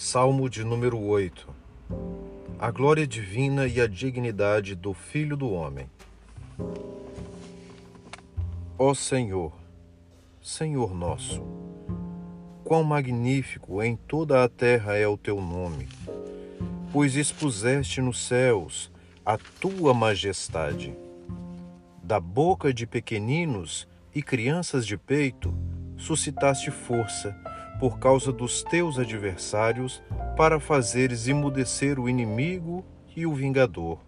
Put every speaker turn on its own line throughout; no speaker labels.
Salmo de número 8 A glória divina e a dignidade do Filho do Homem. Ó Senhor, Senhor nosso, quão magnífico em toda a terra é o teu nome, pois expuseste nos céus a tua majestade. Da boca de pequeninos e crianças de peito, suscitaste força por causa dos teus adversários, para fazeres emudecer o inimigo e o vingador.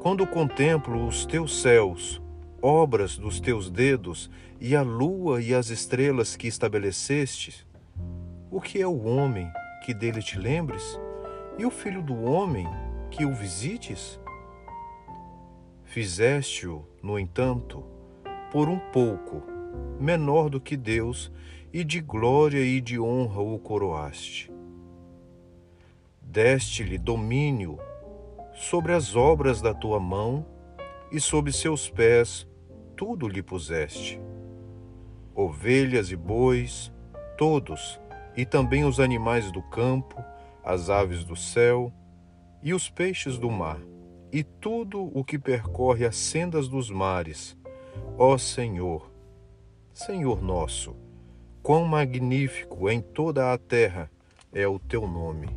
Quando contemplo os teus céus, obras dos teus dedos, e a lua e as estrelas que estabeleceste, o que é o homem que dele te lembres, e o filho do homem que o visites? Fizeste-o, no entanto, por um pouco menor do que Deus, e de glória e de honra o coroaste. Deste-lhe domínio sobre as obras da tua mão, e sob seus pés tudo lhe puseste. Ovelhas e bois, todos, e também os animais do campo, as aves do céu, e os peixes do mar, e tudo o que percorre as sendas dos mares, ó Senhor, Senhor nosso, quão magnífico em toda a terra é o teu nome.